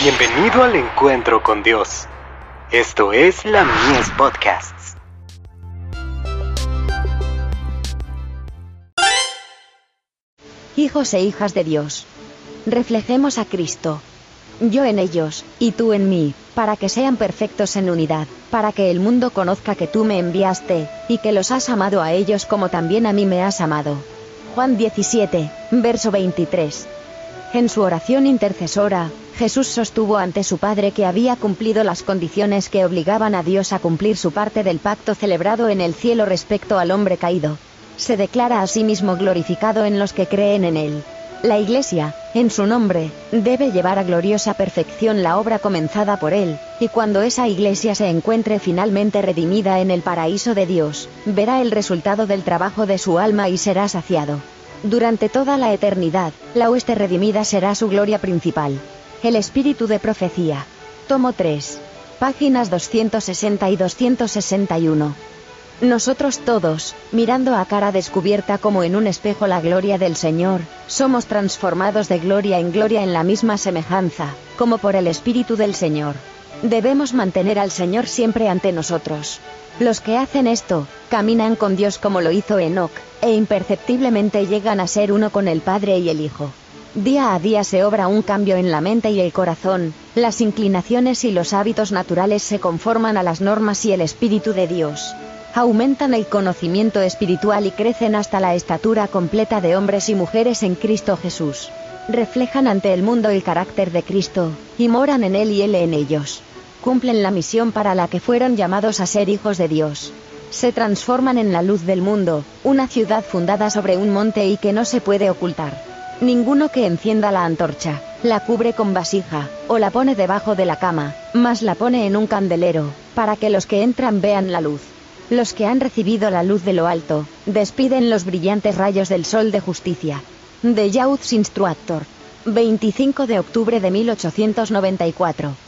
Bienvenido al encuentro con Dios. Esto es la Mies Podcasts. Hijos e hijas de Dios. Reflejemos a Cristo. Yo en ellos, y tú en mí, para que sean perfectos en unidad, para que el mundo conozca que tú me enviaste, y que los has amado a ellos como también a mí me has amado. Juan 17, verso 23. En su oración intercesora, Jesús sostuvo ante su Padre que había cumplido las condiciones que obligaban a Dios a cumplir su parte del pacto celebrado en el cielo respecto al hombre caído. Se declara a sí mismo glorificado en los que creen en él. La Iglesia, en su nombre, debe llevar a gloriosa perfección la obra comenzada por él, y cuando esa Iglesia se encuentre finalmente redimida en el paraíso de Dios, verá el resultado del trabajo de su alma y será saciado. Durante toda la eternidad, la hueste redimida será su gloria principal. El espíritu de profecía. Tomo 3. Páginas 260 y 261. Nosotros todos, mirando a cara descubierta como en un espejo la gloria del Señor, somos transformados de gloria en gloria en la misma semejanza, como por el Espíritu del Señor. Debemos mantener al Señor siempre ante nosotros. Los que hacen esto, caminan con Dios como lo hizo Enoch, e imperceptiblemente llegan a ser uno con el Padre y el Hijo. Día a día se obra un cambio en la mente y el corazón, las inclinaciones y los hábitos naturales se conforman a las normas y el Espíritu de Dios. Aumentan el conocimiento espiritual y crecen hasta la estatura completa de hombres y mujeres en Cristo Jesús. Reflejan ante el mundo el carácter de Cristo, y moran en Él y Él en ellos cumplen la misión para la que fueron llamados a ser hijos de Dios. Se transforman en la luz del mundo, una ciudad fundada sobre un monte y que no se puede ocultar. Ninguno que encienda la antorcha, la cubre con vasija, o la pone debajo de la cama, mas la pone en un candelero, para que los que entran vean la luz. Los que han recibido la luz de lo alto, despiden los brillantes rayos del sol de justicia. De Youth's Instructor. 25 de octubre de 1894.